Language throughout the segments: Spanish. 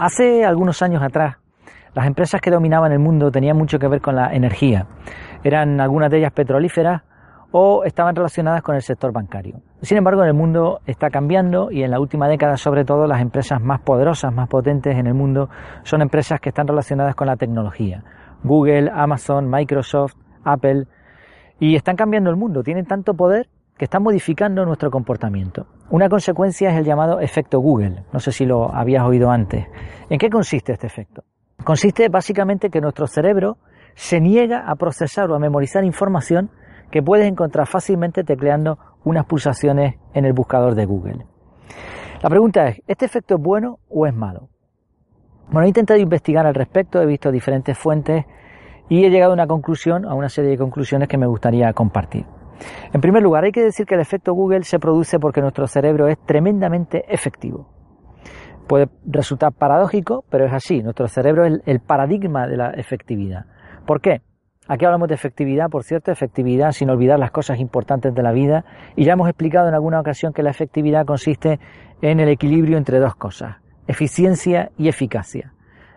Hace algunos años atrás, las empresas que dominaban el mundo tenían mucho que ver con la energía. Eran algunas de ellas petrolíferas o estaban relacionadas con el sector bancario. Sin embargo, en el mundo está cambiando y en la última década, sobre todo, las empresas más poderosas, más potentes en el mundo son empresas que están relacionadas con la tecnología. Google, Amazon, Microsoft, Apple, y están cambiando el mundo. Tienen tanto poder que están modificando nuestro comportamiento. Una consecuencia es el llamado efecto Google. No sé si lo habías oído antes. ¿En qué consiste este efecto? Consiste básicamente que nuestro cerebro se niega a procesar o a memorizar información que puedes encontrar fácilmente tecleando unas pulsaciones en el buscador de Google. La pregunta es, ¿este efecto es bueno o es malo? Bueno, he intentado investigar al respecto, he visto diferentes fuentes y he llegado a una conclusión, a una serie de conclusiones que me gustaría compartir. En primer lugar, hay que decir que el efecto Google se produce porque nuestro cerebro es tremendamente efectivo. Puede resultar paradójico, pero es así. Nuestro cerebro es el paradigma de la efectividad. ¿Por qué? Aquí hablamos de efectividad, por cierto, efectividad sin olvidar las cosas importantes de la vida. Y ya hemos explicado en alguna ocasión que la efectividad consiste en el equilibrio entre dos cosas, eficiencia y eficacia.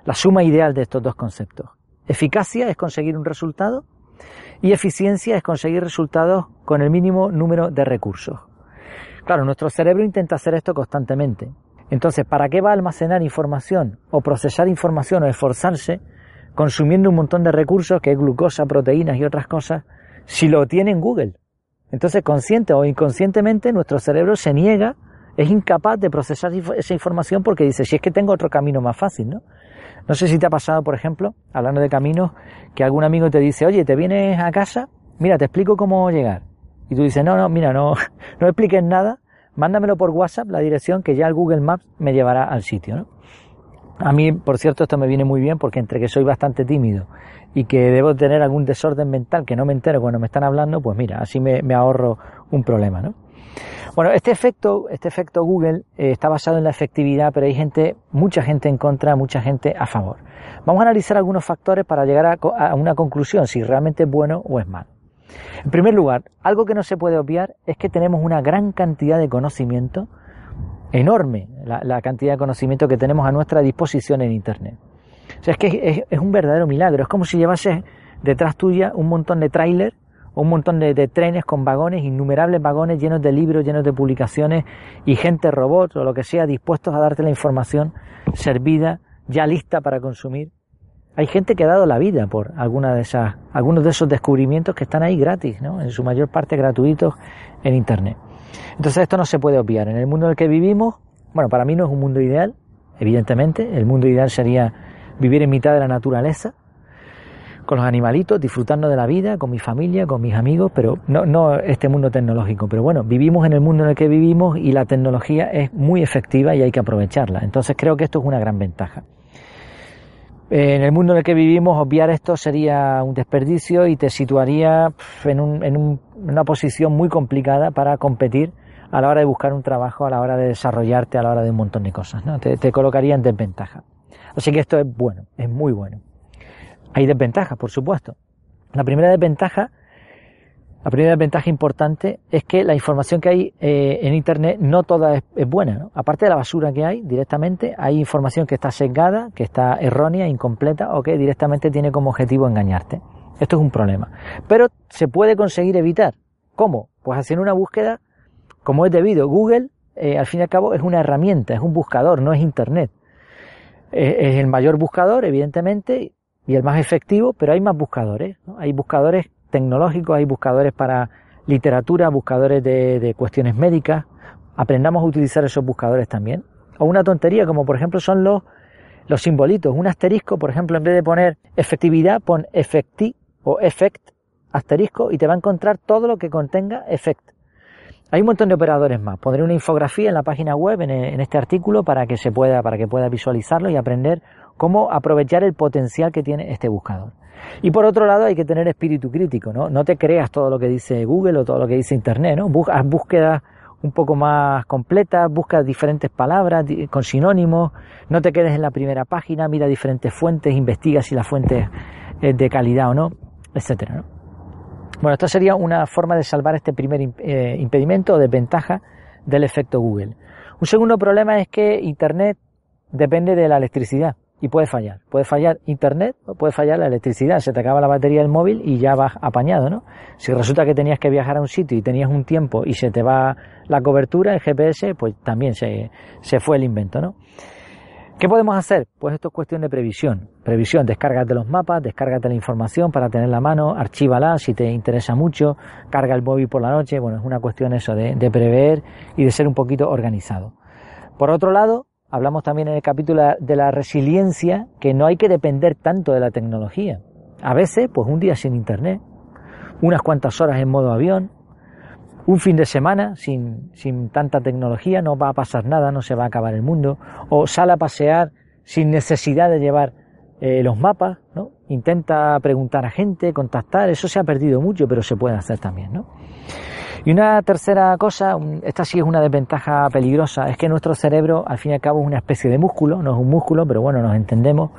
La suma ideal de estos dos conceptos. Eficacia es conseguir un resultado y eficiencia es conseguir resultados con el mínimo número de recursos. Claro, nuestro cerebro intenta hacer esto constantemente. Entonces, ¿para qué va a almacenar información o procesar información o esforzarse consumiendo un montón de recursos, que es glucosa, proteínas y otras cosas, si lo tiene en Google. Entonces, consciente o inconscientemente, nuestro cerebro se niega, es incapaz de procesar esa información porque dice, si es que tengo otro camino más fácil, ¿no? No sé si te ha pasado, por ejemplo, hablando de caminos, que algún amigo te dice, oye, ¿te vienes a casa? Mira, te explico cómo llegar. Y tú dices, no, no, mira, no, no expliques nada, mándamelo por WhatsApp, la dirección, que ya el Google Maps me llevará al sitio, ¿no? A mí, por cierto, esto me viene muy bien porque entre que soy bastante tímido y que debo tener algún desorden mental que no me entero cuando me están hablando, pues mira, así me, ahorro un problema, ¿no? Bueno, este efecto, este efecto Google eh, está basado en la efectividad, pero hay gente, mucha gente en contra, mucha gente a favor. Vamos a analizar algunos factores para llegar a, una conclusión, si realmente es bueno o es malo. En primer lugar, algo que no se puede obviar es que tenemos una gran cantidad de conocimiento enorme la, cantidad de conocimiento que tenemos a nuestra disposición en Internet. O sea, es que es, un verdadero milagro. Es como si llevases detrás tuya un montón de tráiler un montón de, trenes con vagones, innumerables vagones llenos de libros, llenos de publicaciones y gente robot o lo que sea dispuestos a darte la información servida, ya lista para consumir. Hay gente que ha dado la vida por alguna de esas, algunos de esos descubrimientos que están ahí gratis, ¿no? en su mayor parte gratuitos en Internet. Entonces esto no se puede obviar. En el mundo en el que vivimos, bueno, para mí no es un mundo ideal, evidentemente. El mundo ideal sería vivir en mitad de la naturaleza, con los animalitos, disfrutando de la vida, con mi familia, con mis amigos, pero no, no este mundo tecnológico. Pero bueno, vivimos en el mundo en el que vivimos y la tecnología es muy efectiva y hay que aprovecharla. Entonces creo que esto es una gran ventaja. En el mundo en el que vivimos, obviar esto sería un desperdicio y te situaría en, una posición muy complicada para competir a la hora de buscar un trabajo, a la hora de desarrollarte, a la hora de un montón de cosas. ¿no? Te, te colocaría en desventaja. Así que esto es bueno, es muy bueno. Hay desventajas, por supuesto. La primera desventaja la primera ventaja importante es que la información que hay eh, en Internet no toda es, buena. Aparte de la basura que hay directamente, hay información que está sesgada, que está errónea, incompleta o que directamente tiene como objetivo engañarte. Esto es un problema. Pero se puede conseguir evitar. ¿Cómo? Pues haciendo una búsqueda como es debido. Google, eh, al fin y al cabo, es una herramienta, es un buscador, no es Internet. es el mayor buscador, evidentemente, y el más efectivo, pero hay más buscadores. Hay buscadores tecnológicos, hay buscadores para literatura, buscadores de, cuestiones médicas. Aprendamos a utilizar esos buscadores también. O una tontería, como por ejemplo son los, los simbolitos. Un asterisco, por ejemplo, en vez de poner efectividad, pon efecti o effect, asterisco, y te va a encontrar todo lo que contenga effect. Hay un montón de operadores más. Pondré una infografía en la página web, en, en este artículo, para que se pueda, para que pueda visualizarlo y aprender cómo aprovechar el potencial que tiene este buscador. Y por otro lado hay que tener espíritu crítico, ¿no? No te creas todo lo que dice Google o todo lo que dice Internet, ¿no? Haz búsquedas un poco más completas, busca diferentes palabras con sinónimos, no te quedes en la primera página, mira diferentes fuentes, investiga si la fuente es de calidad o no, etcétera, ¿no? Bueno, esto sería una forma de salvar este primer eh, impedimento o desventaja del efecto Google. Un segundo problema es que Internet depende de la electricidad y puede fallar. Puede fallar internet o puede fallar la electricidad. Se te acaba la batería del móvil y ya vas apañado, ¿no? Si resulta que tenías que viajar a un sitio y tenías un tiempo y se te va la cobertura, el GPS, pues también se, se fue el invento, ¿no? ¿Qué podemos hacer? Pues esto es cuestión de previsión. Previsión, descárgate los mapas, descárgate la información para tener la mano, archívala si te interesa mucho, carga el móvil por la noche. Bueno, es una cuestión eso de prever y de ser un poquito organizado. Por otro lado, Hablamos también en el capítulo de la resiliencia que no hay que depender tanto de la tecnología. A veces, pues un día sin internet, unas cuantas horas en modo avión, un fin de semana sin, sin tanta tecnología, no va a pasar nada, no se va a acabar el mundo, o sale a pasear sin necesidad de llevar eh, los mapas, ¿no? Intenta preguntar a gente, contactar, eso se ha perdido mucho, pero se puede hacer también, ¿no? Y una tercera cosa, esta sí es una desventaja peligrosa, es que nuestro cerebro al fin y al cabo es una especie de músculo, no es un músculo, pero bueno, nos entendemos.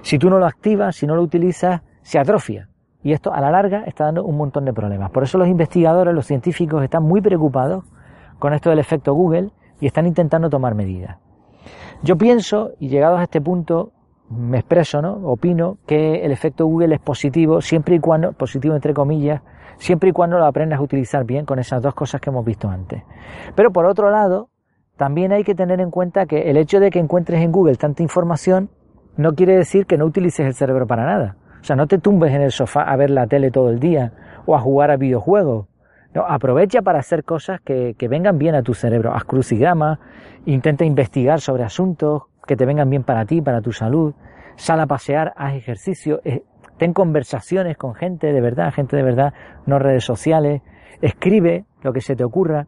Si tú no lo activas, si no lo utilizas, se atrofia. Y esto a la larga está dando un montón de problemas. Por eso los investigadores, los científicos están muy preocupados con esto del efecto Google y están intentando tomar medidas. Yo pienso, y llegados a este punto, me expreso, ¿no? Opino que el efecto Google es positivo siempre y cuando, positivo entre comillas, siempre y cuando lo aprendas a utilizar bien con esas dos cosas que hemos visto antes. Pero por otro lado, también hay que tener en cuenta que el hecho de que encuentres en Google tanta información no quiere decir que no utilices el cerebro para nada. O sea, no te tumbes en el sofá a ver la tele todo el día o a jugar a videojuegos. No, aprovecha para hacer cosas que, vengan bien a tu cerebro. Haz crucigramas, intenta investigar sobre asuntos que te vengan bien para ti, para tu salud. Sal a pasear, haz ejercicio, eh, ten conversaciones con gente de verdad, gente de verdad, no redes sociales, escribe lo que se te ocurra,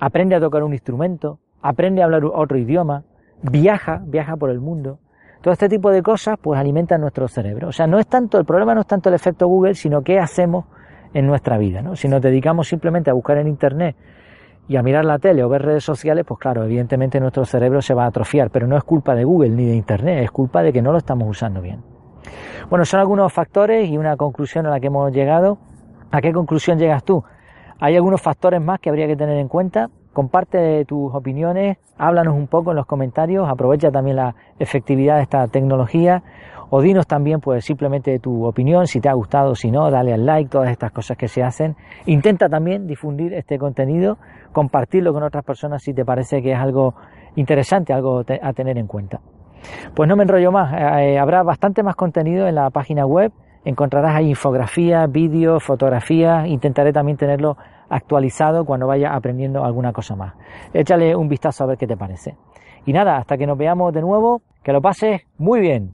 aprende a tocar un instrumento, aprende a hablar otro idioma, viaja, viaja por el mundo. Todo este tipo de cosas pues alimentan nuestro cerebro. O sea, no es tanto, el problema no es tanto el efecto Google, sino qué hacemos en nuestra vida, ¿no? Si nos dedicamos simplemente a buscar en internet y a mirar la tele o ver redes sociales, pues claro, evidentemente nuestro cerebro se va a atrofiar, pero no es culpa de Google ni de internet, es culpa de que no lo estamos usando bien. Bueno, son algunos factores y una conclusión a la que hemos llegado. ¿A qué conclusión llegas tú? Hay algunos factores más que habría que tener en cuenta. Comparte tus opiniones, háblanos un poco en los comentarios, aprovecha también la efectividad de esta tecnología o dinos también pues simplemente tu opinión, si te ha gustado, si no, dale al like, todas estas cosas que se hacen. Intenta también difundir este contenido, compartirlo con otras personas si te parece que es algo interesante, algo a tener en cuenta. Pues no me enrollo más, eh, habrá bastante más contenido en la página web, encontrarás ahí infografías, vídeos, fotografías, intentaré también tenerlo actualizado cuando vaya aprendiendo alguna cosa más. Échale un vistazo a ver qué te parece. Y nada, hasta que nos veamos de nuevo, que lo pases muy bien.